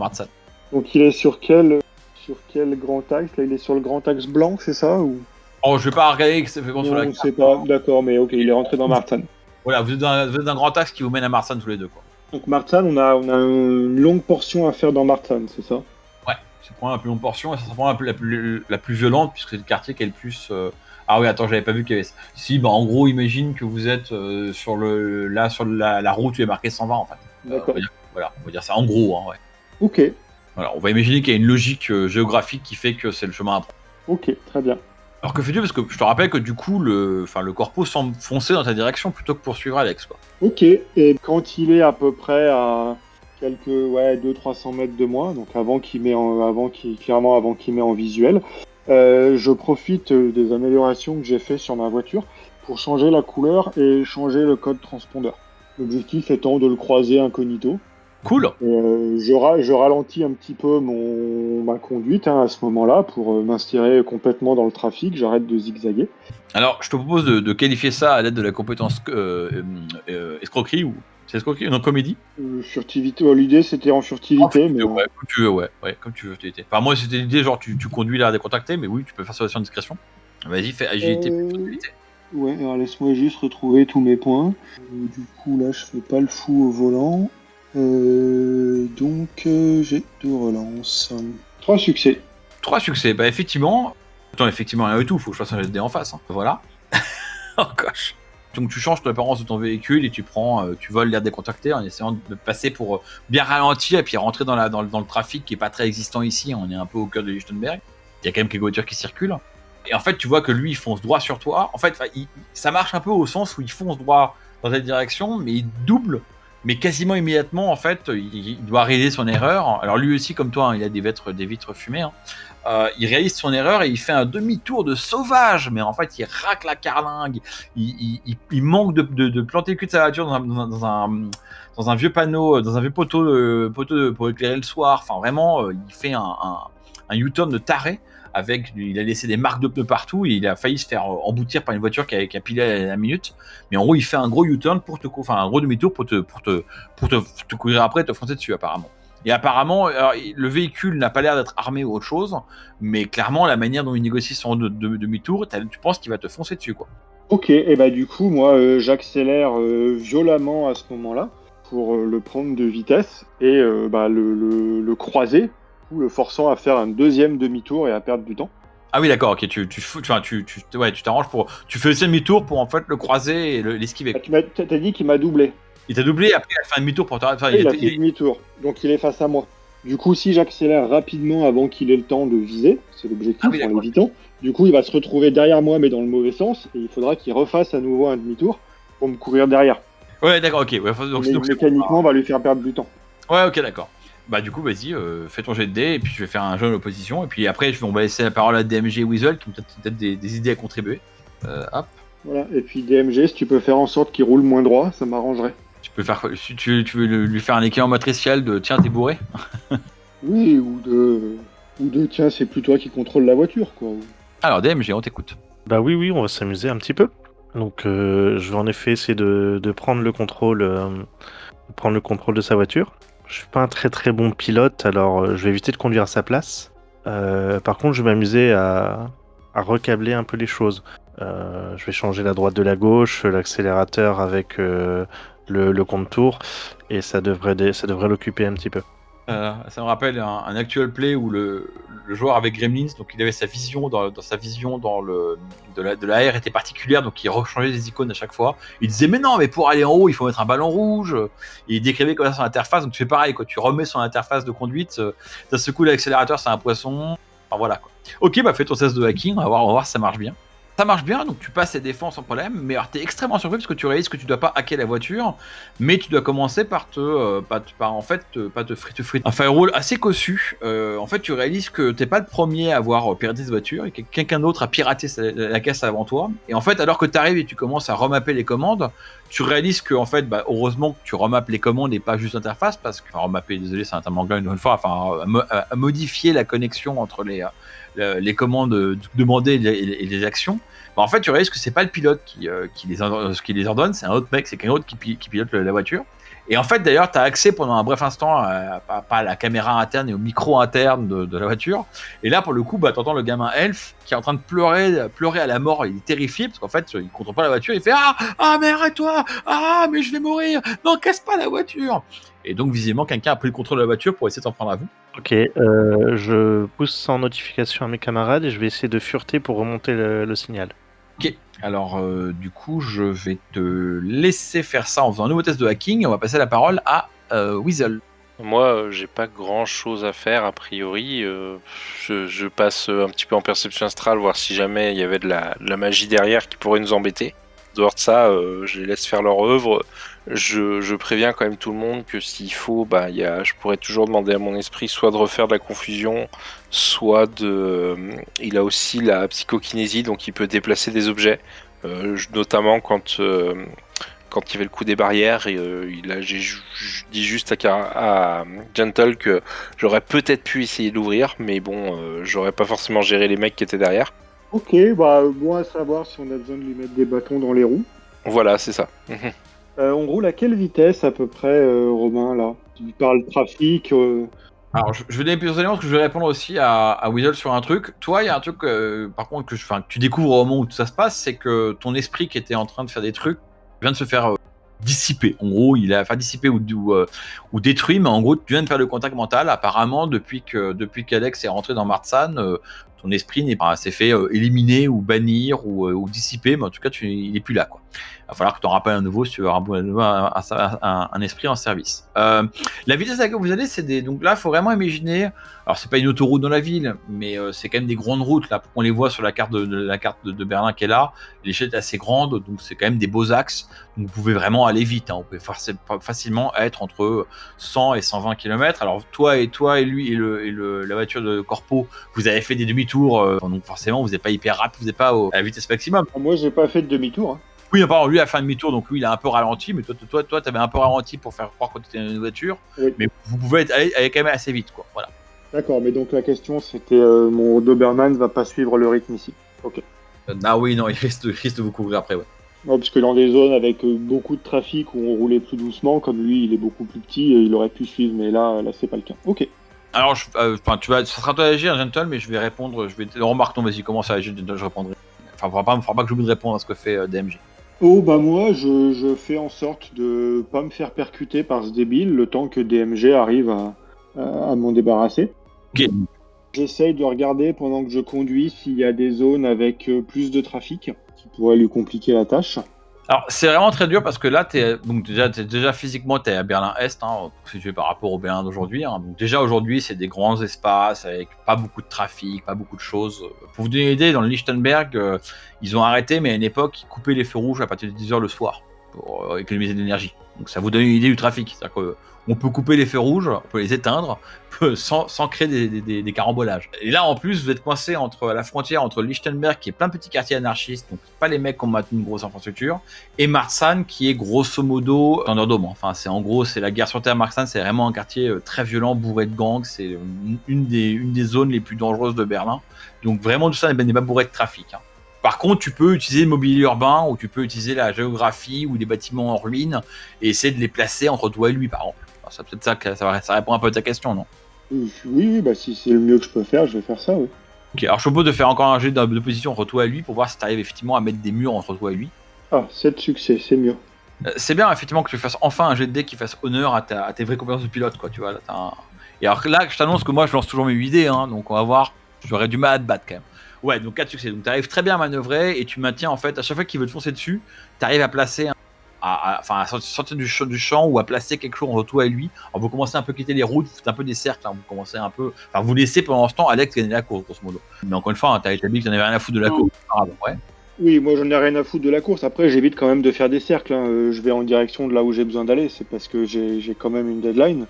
Donc il est sur quel sur quel grand axe? Là il est sur le grand axe blanc, c'est ça ou? Oh, je vais pas regarder que ça fait bon sur Non, la on sait pas. D'accord, mais ok, il est rentré dans Marsan. Voilà, vous êtes, dans, vous êtes dans un grand axe qui vous mène à Martsan tous les deux, quoi. Donc Marsan, on a on a une longue portion à faire dans Marsan, c'est ça? La plus longue portion et ça sera probablement la plus, la plus, la plus violente puisque c'est le quartier qui est le plus. euh, Ah oui, attends, j'avais pas vu qu'il y avait. Si, bah en gros, imagine que vous êtes euh, sur le là sur la, la route où il est marqué 120 en fait. Euh, D'accord. dire- voilà, on va dire ça en gros, hein, ouais. Ok. Voilà, on va imaginer qu'il y a une logique euh, géographique qui fait que c'est le chemin à prendre. Ok, très bien. Alors que fais-tu Parce que je te rappelle que du coup, le, enfin, le corpo semble foncer dans ta direction plutôt que poursuivre Alex. Quoi. Ok, et quand il est à peu près à quelques ouais 200-300 mètres de moi, donc avant qu'il met en, avant clairement avant qu'il met en visuel, euh, je profite euh, des améliorations que j'ai fait sur ma voiture pour changer la couleur et changer le code transpondeur. L'objectif étant de le croiser incognito. Cool euh, je, ra- je ralentis un petit peu mon, ma conduite hein, à ce moment-là pour euh, m'insérer complètement dans le trafic. J'arrête de zigzaguer. Alors, je te propose de, de qualifier ça à l'aide de la compétence escroquerie ou. C'est escroquerie Non, comédie Euh, furtivité, l'idée c'était en furtivité, mais Ouais, comme tu veux, ouais, ouais, comme tu veux. Enfin, moi, c'était l'idée, genre, tu, tu conduis l'air décontacté, mais oui, tu peux faire ça aussi en discrétion. Vas-y, fais agilité. Euh, furtivité. Ouais, alors laisse-moi juste retrouver tous mes points. Euh, du coup, là, je fais pas le fou au volant. Euh, donc, euh, j'ai deux relances. Trois succès. Trois succès. Bah, effectivement. Attends, effectivement, rien du tout. Faut que je fasse un jet de dé en face. hein. Voilà. oh, gosh. Donc, tu changes l'apparence de ton véhicule et tu prends, euh, tu voles l'air décontacté en essayant de passer pour euh, bien ralentir et puis rentrer dans, dans, le- trafic qui est pas très existant ici. On est un peu au cœur de Lichtenberg. Il y a quand même quelques voitures qui circulent. Et en fait, tu vois que lui, il fonce droit sur toi. En fait, ça marche un peu au sens où il fonce droit dans ta direction, mais il double. Mais quasiment immédiatement, en fait, il, doit réaliser son erreur. Alors lui aussi, comme toi, hein, il a des vitres, des vitres fumées. hein. Euh, il réalise son erreur et il fait un demi-tour de sauvage. Mais en fait, il racle la carlingue. Il, manque de, planter le cul de sa voiture dans un, vieux panneau, dans un vieux poteau, euh, poteau pour éclairer le soir. Enfin, vraiment, euh, il fait un, un, un U-turn de taré avec, il a laissé des marques de pneus partout et il a failli se faire emboutir par une voiture qui a, qui a pilé à la minute. Mais en gros, il fait un gros U-turn pour te, enfin gros demi-tour pour te, pour te, après et te foncer dessus apparemment. Et apparemment, le véhicule n'a pas l'air d'être armé ou autre chose, mais clairement, la manière dont il négocie son de- de- demi-tour, tu penses qu'il va te foncer dessus, quoi. Ok, et bah du coup, moi, euh, j'accélère euh, violemment à ce moment-là pour euh, le prendre de vitesse et bah, le croiser, le forçant à faire un deuxième demi-tour et à perdre du temps. Ah oui, d'accord, ok, tu, tu, tu, tu, ouais, tu t'arranges pour, tu fais aussi demi-tour pour en fait le croiser et le- l'esquiver. Ah, tu m'as- T'as dit qu'il m'a doublé. Il t'a doublé, après il a fait un demi-tour pour t'arrêter. Enfin, Et il a fait demi-tour, donc il est face à moi. Du coup, si j'accélère rapidement avant qu'il ait le temps de viser, c'est l'objectif Ah oui, en l'évitant, du coup il va se retrouver derrière moi mais dans le mauvais sens et il faudra qu'il refasse à nouveau un demi-tour pour me courir derrière. Ouais, d'accord, ok. Ouais, donc, Mais donc c'est- mécaniquement, on va lui faire perdre du temps. Ouais, ok, d'accord. Bah, du coup, vas-y, euh, fais ton jet de dés et puis je vais faire un jeu d'opposition. Et puis après, je vais- on va laisser la parole à DMG et Weasel qui ont peut-être des, des idées à contribuer. Euh, hop. Voilà. Et puis DMG, si tu peux faire en sorte qu'il roule moins droit, ça m'arrangerait. Tu peux faire si tu, tu veux lui faire un équivalent matriciel de tiens, t'es bourré Oui, ou de, ou de tiens, c'est plus toi qui contrôle la voiture, quoi. Alors, DMG, on t'écoute. Bah oui, oui, on va s'amuser un petit peu. Donc, euh, je vais en effet essayer de, de prendre le contrôle, euh, de prendre le contrôle de sa voiture. Je suis pas un très très bon pilote, alors euh, je vais éviter de conduire à sa place. Euh, par contre, je vais m'amuser à, recabler un peu les choses. Euh, je vais changer la droite de la gauche, l'accélérateur avec le, compte-tour, et ça devrait l'occuper un petit peu. Euh, ça me rappelle un, actual play où le, joueur avec Gremlins, donc il avait sa vision dans, sa vision dans le de la de la R était particulière, donc il rechangeait les icônes à chaque fois. Il disait mais non, mais pour aller en haut, il faut mettre un ballon rouge. Il décrivait comme ça son interface. Donc tu fais pareil, quoi. Tu remets son interface de conduite. euh, D'un seul coup, l'accélérateur c'est un poisson. Enfin voilà quoi. Ok, bah fais ton test de hacking. On va voir, on va voir si ça marche bien. Ça marche bien, donc tu passes tes défenses sans problème, mais alors t'es extrêmement surpris parce que tu réalises que tu dois pas hacker la voiture, mais tu dois commencer par te, euh, par, par, en fait, te- pas te frite frite. Un firewall assez cossu. Euh, en fait, tu réalises que t'es pas le premier à avoir euh, piraté cette voiture et que quelqu'un d'autre a piraté la caisse avant toi. Et en fait, alors que tu arrives et tu commences à remapper les commandes, tu réalises que en fait, bah, heureusement que tu remappes les commandes et pas juste l'interface parce que enfin, remapper, désolé, c'est un terme anglais une bonne fois, enfin, à, à modifier la connexion entre les, euh, les commandes euh, demandées les, et les actions. Bah, en fait, tu réalises que c'est pas le pilote qui, euh, qui, les, ordonne- c'est un autre mec, c'est quelqu'un d'autre qui, pi- qui pilote la voiture. Et en fait, d'ailleurs, tu as accès pendant un bref instant à, à- la caméra interne et au micro interne de, la voiture. Et là, pour le coup, bah, t'entends le gamin elf qui est en train de pleurer, pleurer à la mort. Il est terrifié parce qu'en fait, il contrôle pas la voiture. Il fait Ah, ah, mais arrête-toi Ah, mais je vais mourir Non, casse pas la voiture Et donc, visiblement, quelqu'un a pris le contrôle de la voiture pour essayer de s'en prendre à vous. Ok, euh, je pousse sans notification à mes camarades et je vais essayer de fureter pour remonter le signal. Ok, alors euh, du coup, je vais te laisser faire ça en faisant un nouveau test de hacking. On va passer la parole à euh, Weasel. Moi, euh, j'ai pas grand chose à faire a priori. Je, passe un petit peu en perception astrale, voir si jamais il y avait de la, magie derrière qui pourrait nous embêter. Dehors de ça, je les laisse faire leur œuvre. Je, je préviens quand même tout le monde que s'il faut, bah, y a, je pourrais toujours demander à mon esprit soit de refaire de la confusion, soit de. euh, il a aussi la psychokinésie, donc il peut déplacer des objets, Euh, notamment quand. euh, quand il y avait le coup des barrières, et, euh, il a, j'ai dis juste à, Gentle que j'aurais peut-être pu essayer d'ouvrir, mais bon, j'aurais pas forcément géré les mecs qui étaient derrière. Ok, bah bon à savoir si on a besoin de lui mettre des bâtons dans les roues. Voilà, c'est ça. Euh, on roule à quelle vitesse à peu près, euh, Romain, là? Tu parles trafic. euh, Alors, je, je vais donner parce que je vais répondre aussi à, à Weasel sur un truc. Toi, il y a un truc, par contre, que, tu découvres au moment où tout ça se passe, c'est que ton esprit qui était en train de faire des trucs vient de se faire dissiper. En gros, il a enfin dissiper ou, ou, détruit, mais en gros, tu viens de faire le contact mental. Apparemment, depuis que qu'Alex est rentré dans Martsan, ton esprit n'est s'est fait éliminer ou bannir ou, dissiper, mais en tout cas, il est plus là, quoi. Il va falloir que tu en rappelles un nouveau si tu veux avoir un, un, esprit en service. Euh, la vitesse à laquelle vous allez, c'est des. Donc là, il faut vraiment imaginer. Alors, c'est pas une autoroute dans la ville, mais euh, c'est quand même des grandes routes. Là, on les voit sur la carte de, la carte de, Berlin qui est là. L'échelle est assez grande, donc c'est quand même des beaux axes. Vous pouvez vraiment aller vite. Hein. Vous pouvez faci- facilement être entre 100 et 120 km. Alors toi et toi et lui et, la voiture de Corpo, vous avez fait des demi-tours. euh, donc forcément, vous n'êtes pas hyper rapide, vous n'êtes pas à la vitesse maximum. Moi, j'ai pas fait de demi-tour. hein. Oui, pardon, lui a fait un demi-tour, donc lui il a un peu ralenti, mais toi, toi, toi, t'avais un peu ralenti pour faire croire que tu étais dans une voiture. Oui. Mais vous pouvez être, aller, aller quand même assez vite, quoi. Voilà. D'accord, mais donc la question, c'était euh, mon Doberman va pas suivre le rythme ici. Euh, ah oui, non, il risque, de- il risque de vous couvrir après, ouais. Non, parce que dans des zones avec euh, beaucoup de trafic où on roulait plus doucement, comme lui, il est beaucoup plus petit, il aurait pu suivre, mais là, là, c'est pas le cas. Ok. Alors, je- euh, tu vas, ça sera toi à agir, Gentle, mais je vais répondre. Je vais remarque ton, vas-y, commence à agir, Gentle, je répondrai. Enfin, faudra pas, faudra pas que j'oublie de répondre à ce que fait euh, DMG. Oh bah moi je, je fais en sorte de pas me faire percuter par ce débile le temps que DMG arrive à, à, à m'en débarrasser. Ok. J'essaye de regarder pendant que je conduis s'il y a des zones avec euh, plus de trafic qui pourraient lui compliquer la tâche. Alors, c'est vraiment très dur parce que là, t'es, donc déjà, physiquement, tu es à Berlin-Est, hein, situer par rapport au Berlin d'aujourd'hui. hein. Déjà aujourd'hui, c'est des grands espaces avec pas beaucoup de trafic, pas beaucoup de choses. Pour vous donner une idée, dans le Lichtenberg, euh, ils ont arrêté, mais à une époque, ils coupaient les feux rouges à partir de 10h le soir pour euh, économiser de l'énergie. Donc, ça vous donne une idée du trafic. C'est-à-dire que on peut couper les feux rouges, on peut les éteindre sans, sans créer des, des- carambolages. Et là, en plus, vous êtes coincé entre la frontière entre Lichtenberg, qui est plein de petits quartiers anarchistes, donc pas les mecs qui ont une grosse infrastructure, et Marsan, qui est grosso modo Thunderdome. Enfin, c'est en gros, c'est la guerre sur terre. Marsan, c'est vraiment un quartier euh, très violent, bourré de gangs. C'est une, une des, une des zones les plus dangereuses de Berlin. Donc vraiment, tout ça n'est pas bourré de trafic. hein. Par contre, tu peux utiliser le mobilier urbain ou tu peux utiliser la géographie ou des bâtiments en ruine et essayer de les placer entre toi et lui, par exemple. Alors, C'est peut-être ça que ça, ça répond un peu à ta question, non? Oui, oui, bah si c'est le mieux que je peux faire, je vais faire ça, oui. Ok, alors je propose de faire encore un jet de position entre toi et lui pour voir si tu arrives effectivement à mettre des murs entre toi et lui. Ah, 7 succès, c'est mieux. Euh, c'est bien effectivement que tu fasses enfin un jet de dé qui fasse honneur à, ta- à tes vraies compétences de pilote, quoi, tu vois. Là, t'as un- Et alors là, je t'annonce que moi, je lance toujours mes 8 dés, hein, donc on va voir. J'aurais du mal à te battre quand même. Ouais, donc 4 succès. Donc tu arrives très bien à manœuvrer et tu maintiens en fait, à chaque fois qu'il veut te foncer dessus, tu arrives à placer, un- à, à- enfin à sortir- du champ, du champ ou à placer quelque chose entre toi et lui. Alors vous commencez un peu à quitter les routes, vous faites un peu des cercles, hein, vous commencez un peu. Enfin, vous laissez pendant ce temps Alex gagner la course, grosso modo. Mais encore une fois, hein, t'as établi que t'en avais rien à foutre de la course. Ah, bon, ouais. Oui, moi j'en ai rien à foutre de la course. Après, j'évite quand même de faire des cercles. hein. Euh, Je vais en direction de là où j'ai besoin d'aller. C'est parce que j'ai quand même une deadline.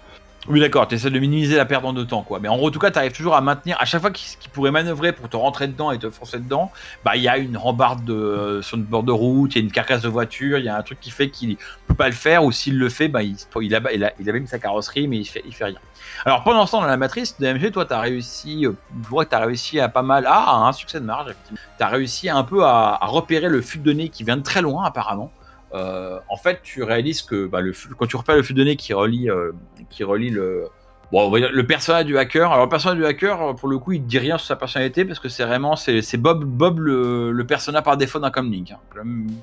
Oui, d'accord, tu essaies de minimiser la perte de temps, quoi. Mais en gros, en tout cas, tu arrives toujours à maintenir, à chaque fois qu'il pourrait manœuvrer pour te rentrer dedans et te foncer dedans, bah, il y a une rambarde de, euh, sur une bord de route, il y a une carcasse de voiture, il y a un truc qui fait qu'il peut pas le faire, ou s'il le fait, bah, il, il, a, il, a, il abîme sa carrosserie, mais il fait, il fait rien. Alors, pendant ce temps, dans la matrice de MG, toi, tu as réussi, euh, je vois que tu as réussi à pas mal, ah, un succès de marge. Tu as réussi un peu à, repérer le fût de nez qui vient de très loin, apparemment. Euh, en fait, tu réalises que bah, le, quand tu repères le fût de nez qui relie, euh, qui relie le, Bon, le personnage du hacker. Alors, le personnage du hacker, pour le coup, il dit rien sur sa personnalité parce que c'est vraiment c'est Bob, Bob le, personnage par défaut d'un comlink. hein.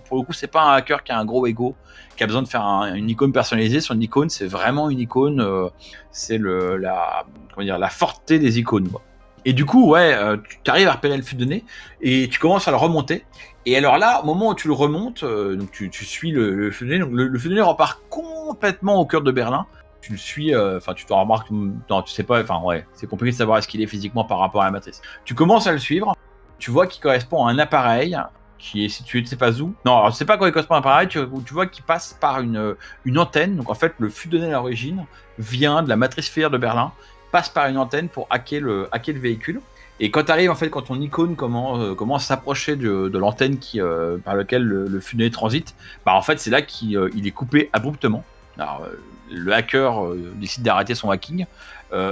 Pour le coup, c'est pas un hacker qui a un gros ego, qui a besoin de faire un- une icône personnalisée. Son icône, c'est vraiment une icône. euh, c'est le la comment dire la des icônes. Et du coup, ouais, euh, tu arrives à repérer le fût de nez et tu commences à le remonter. Et alors là, au moment où tu le remontes, euh, donc tu, tu suis le, le donc le, le repart complètement au cœur de Berlin. tu le suis, euh, enfin tu te remarques, non tu sais pas, enfin ouais, c'est compliqué de savoir ce qu'il est physiquement par rapport à la matrice. Tu commences à le suivre, tu vois qu'il correspond à un appareil qui est situé, tu sais pas où. Non, alors, je sais pas quoi il correspond à un appareil, tu, tu vois qu'il passe par une, une antenne, donc en fait le flux de données à l'origine vient de la matrice FIR de Berlin, passe par une antenne pour hacker le, hacker le véhicule. Et quand tu arrives, en fait, quand ton icône commence, euh, commence à s'approcher de, l'antenne qui, euh, par laquelle le, le transite, bah en fait, c'est là qu'il euh, est coupé abruptement. Euh, le hacker décide d'arrêter son hacking.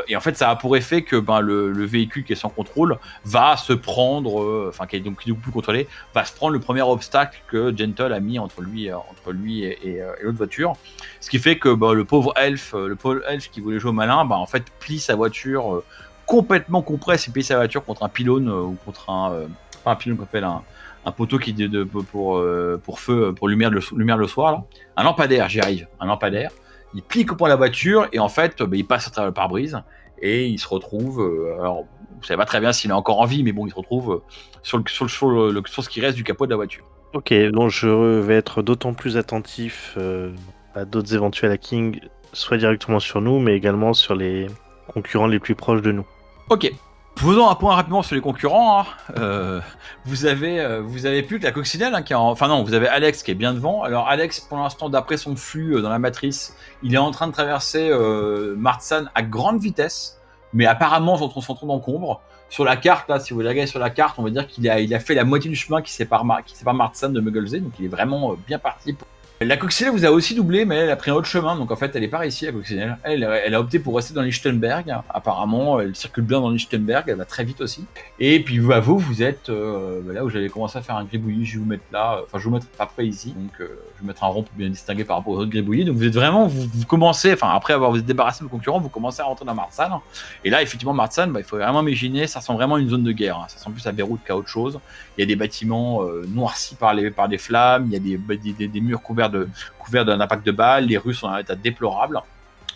Et en fait, ça a pour effet que ben, le, le véhicule qui est sans contrôle va se prendre, enfin qui est donc plus contrôlé, va se prendre le premier obstacle que Gentle a mis entre lui, entre lui et, l'autre voiture. Ce qui fait que ben, le pauvre euh, le pauvre elfe qui voulait jouer au malin, ben, en fait plie sa voiture complètement compresse et plie sa voiture contre un pylône euh, ou contre un, euh, un pylône qu'on appelle un, un poteau qui de, de- pour, euh, pour feu, pour lumière le, lumière le soir là. Un lampadaire, j'y arrive, un lampadaire. Il plie complètement la voiture et en fait, ben, il passe à travers le pare-brise et il se retrouve. euh, alors, vous savez pas très bien s'il est encore en vie, mais bon, il se retrouve euh, sur, le, sur, le, sur, ce qui reste du capot de la voiture. Ok, donc je vais être d'autant plus attentif euh, à d'autres éventuels hackings, soit directement sur nous, mais également sur les concurrents les plus proches de nous. Ok. Faisons un point rapidement sur les concurrents. hein. Euh, vous avez, euh, vous avez plus que la coccinelle hein, enfin non, vous avez Alex qui est bien devant. Alors Alex, pour l'instant, d'après son flux euh, dans la matrice, il est en train de traverser euh, Martsan à grande vitesse, mais apparemment son son tronc d'encombre. Sur la carte, là, si vous regardez sur la carte, on va dire qu'il a, fait la moitié du chemin qui sépare, Mar- qui Martsan de Mugglesey, donc il est vraiment bien parti. pour- La coccinelle vous a aussi doublé, mais elle a pris un autre chemin, donc en fait elle est pas ici la coccinelle. Elle, a opté pour rester dans Lichtenberg. Apparemment, elle circule bien dans Lichtenberg, elle va très vite aussi. Et puis à vous, vous êtes euh, bah là où j'avais commencé à faire un gribouillis, je vais vous mettre là, enfin je vais vous mettre après ici, donc euh, je vais mettre un rond pour bien distinguer par rapport aux autres gribouillis. Donc vous êtes vraiment, vous, commencez, enfin après avoir vous débarrassé de vos concurrents, vous commencez à rentrer dans Marsan. Et là, effectivement, Marsan, bah, il faut vraiment imaginer, ça ressemble vraiment une zone de guerre. hein. Ça ressemble plus à Beyrouth qu'à autre chose. Il y a des bâtiments euh, noircis par, les, par flammes, il y a bah, des, des- des murs couverts de couverts d'un impact de balles, les rues sont dans un état déplorable.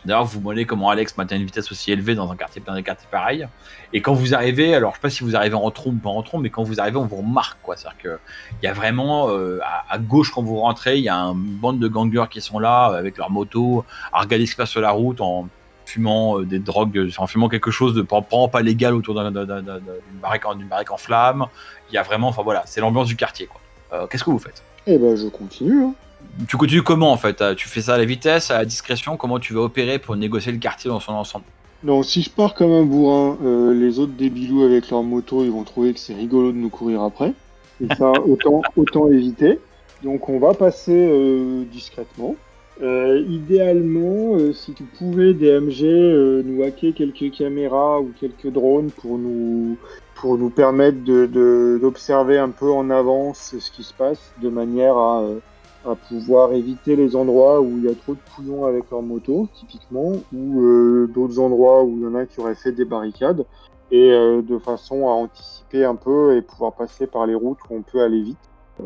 D'ailleurs, vous demandez comment Alex maintient une vitesse aussi élevée dans un quartier, dans quartiers pareils. Et quand vous arrivez, alors je sais pas si vous arrivez en trompe ou pas en trompe, mais quand vous arrivez, on vous remarque. C'est-à-dire que il y a vraiment euh, à, gauche quand vous rentrez, il y a une bande de gangers qui sont là euh, avec leur moto, à regarder ce qui se passe sur la route en fumant euh, des drogues, en fumant quelque chose de pas, pas, légal autour d'un- d'un- d'un- d'un- d'une baraque, en- flammes. Il y a vraiment, enfin voilà, c'est l'ambiance du quartier Qu'est-ce que vous faites? Eh ben, je continue. hein. Tu continues comment en fait Tu fais ça à la vitesse, à la discrétion Comment tu vas opérer pour négocier le quartier dans son ensemble? Donc, si je pars comme un bourrin, euh, les autres débilous avec leur moto, ils vont trouver que c'est rigolo de nous courir après. Et ça, autant, autant éviter. Donc, on va passer euh, discrètement. Euh, idéalement, euh, si tu pouvais, DMG, euh, nous hacker quelques caméras ou quelques drones pour nous, pour nous permettre de, de- d'observer un peu en avance ce qui se passe, de manière à, à pouvoir éviter les endroits où il y a trop de couillons avec leur moto, typiquement, ou euh, d'autres endroits où il y en a qui auraient fait des barricades, et euh, de façon à anticiper un peu et pouvoir passer par les routes où on peut aller vite.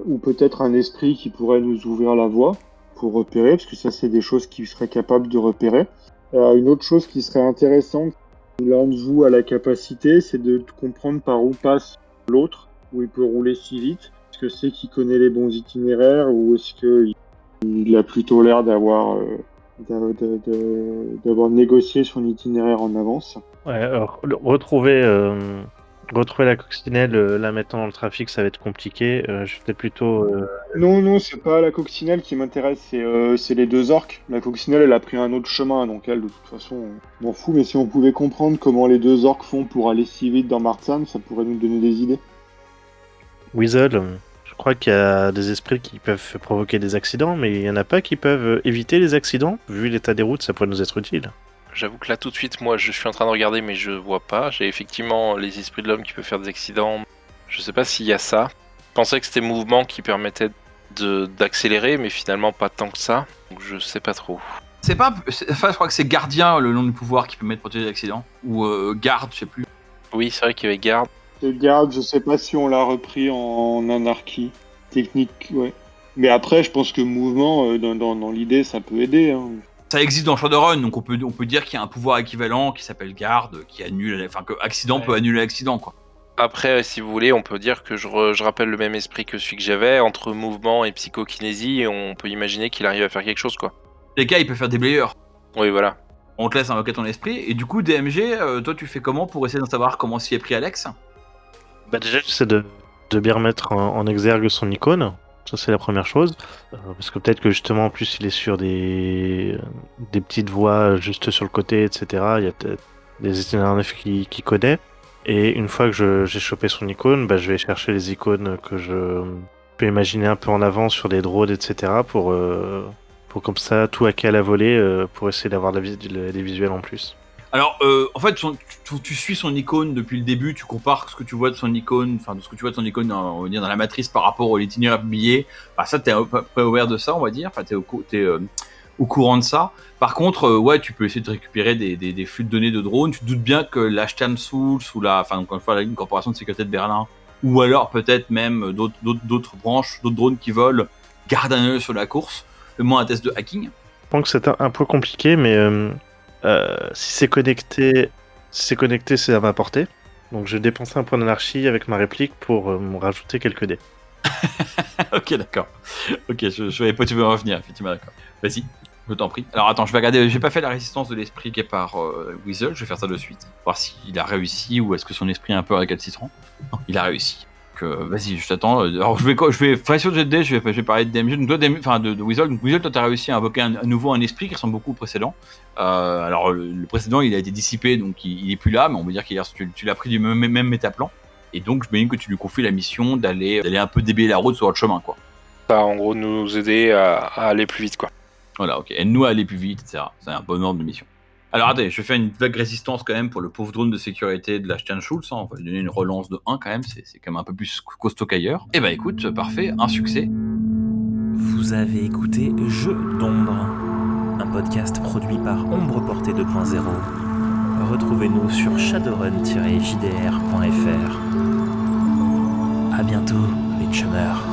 Ou peut-être un esprit qui pourrait nous ouvrir la voie pour repérer, parce que ça c'est des choses qu'il serait capable de repérer. Euh, une autre chose qui serait intéressante, l'un de vous a la capacité, c'est de comprendre par où passe l'autre, où il peut rouler si vite. Est-ce que c'est qu'il connaît les bons itinéraires ou est-ce qu'il il a plutôt l'air d'avoir euh, d'a- d'a- d'a- d'avoir négocié son itinéraire en avance? Ouais, alors, le- retrouver, euh, retrouver la coccinelle, euh, la mettant dans le trafic, ça va être compliqué. Euh, je vais plutôt. Non, non, c'est pas la coccinelle qui m'intéresse, c'est les deux orques. La coccinelle, elle a pris un autre chemin, donc elle, de toute façon, on m'en fout. Mais si on pouvait comprendre comment les deux orques font pour aller si vite dans Martsan, ça pourrait nous donner des idées. Weasel, je crois qu'il y a des esprits qui peuvent provoquer des accidents, mais il y en a pas qui peuvent éviter les accidents. Vu l'état des routes, ça pourrait nous être utile. J'avoue que là tout de suite, moi je suis en train de regarder, mais je vois pas. J'ai effectivement les esprits de l'homme qui peuvent faire des accidents. Je sais pas s'il y a ça. Je pensais que c'était mouvement qui permettait de- d'accélérer, mais finalement pas tant que ça. Donc je sais pas trop. C'est pas. Enfin, je crois que c'est gardien le nom du pouvoir qui peut mettre protéger l'accident. Ou euh, garde, je sais plus. Oui, c'est vrai qu'il y avait garde. Et garde, je sais pas si on l'a repris en anarchie. Technique, ouais. Mais après, je pense que mouvement, euh, dans, dans, dans l'idée, ça peut aider. Hein. Ça existe dans Shadowrun, donc on peut, on peut dire qu'il y a un pouvoir équivalent qui s'appelle garde, qui annule. Enfin, que accident Ouais. peut annuler l'accident, quoi. Après, si vous voulez, on peut dire que je, re- je rappelle le même esprit que celui que j'avais. Entre mouvement et psychokinésie, on peut imaginer qu'il arrive à faire quelque chose, quoi. Les cas, il peut faire des blayeurs. Oui, voilà. On te laisse invoquer ton esprit. Et du coup, DMG, euh, toi, tu fais comment pour essayer de savoir comment s'y est pris Alex? Bah déjà, j'essaie de, de bien remettre en, exergue son icône. Ça, c'est la première chose. Euh, parce que peut-être que justement, en plus, il est sur des, des petites voies juste sur le côté, etc. Il y a peut-être des itinéraires qui, qui connaît. Et une fois que j'ai chopé son icône, bah, je vais chercher les icônes que je peux imaginer un peu en avant sur des drones, etc. pour, euh, pour comme ça tout hacker à la volée euh, pour essayer d'avoir des visuels en plus. Alors, euh, en fait, tu, suis son icône depuis le début, tu compares ce que tu vois de son icône, enfin, de ce que tu vois de son icône dans, on va dire, dans la matrice par rapport au l'itinéraire publié. Enfin, ça, t'es à peu près de ça, on va dire. Enfin, t'es au, euh, au courant de ça. Par contre, euh, ouais, tu peux essayer de récupérer des, flux de données de drones. Tu te doutes bien que la Sternschule ou la, enfin, encore une corporation de sécurité de Berlin, ou alors peut-être même d'autres, branches, d'autres drones qui volent, gardent un œil sur la course. Fais-moi un test de hacking. Je pense que c'est un, un peu compliqué, mais euh, si c'est connecté, c'est à ma portée. Donc je vais dépenser un point d'anarchie avec ma réplique pour euh, rajouter quelques dés. ok, d'accord. Ok, je, je savais pas tu veux revenir, effectivement, d'accord. Vas-y, je t'en prie. Alors attends, je vais regarder, j'ai pas fait la résistance de l'esprit qui est par euh, Weasel, je vais faire ça de suite. Voir s'il a réussi ou est-ce que son esprit est un peu récalcitrant. Non, il a réussi. Donc, euh, vas-y, je t'attends. Alors je vais, je vais, enfin, sur dés, je vais, je vais parler de DMG, donc toi, enfin de, de Weasel. Donc Weasel, toi, t'as réussi à invoquer un- à nouveau un esprit qui ressemble beaucoup au précédent. Euh, alors le, le précédent, il a été dissipé, donc il, il est plus là, mais on va dire qu'il a- tu, tu l'as pris du même, même métaplan. Et donc, je m'imagine que tu lui confies la mission d'aller d'aller un peu déblayer la route sur votre chemin, quoi. Ça, en gros, nous aider à, à aller plus vite, quoi. Voilà, ok. Aide-nous à aller plus vite, etc. C'est un bon ordre de mission. Alors, attendez, je vais faire une vague résistance quand même pour le pauvre drone de sécurité de la Sternschulz. hein. On va lui donner une relance de 1 quand même, c'est quand même un peu plus costaud qu'ailleurs. Eh ben écoute, parfait, un succès. Vous avez écouté Jeux d'ombre, un podcast produit par Ombre Portée 2.0. Retrouvez-nous sur shadowrun-jdr.fr. À bientôt, les chumeurs.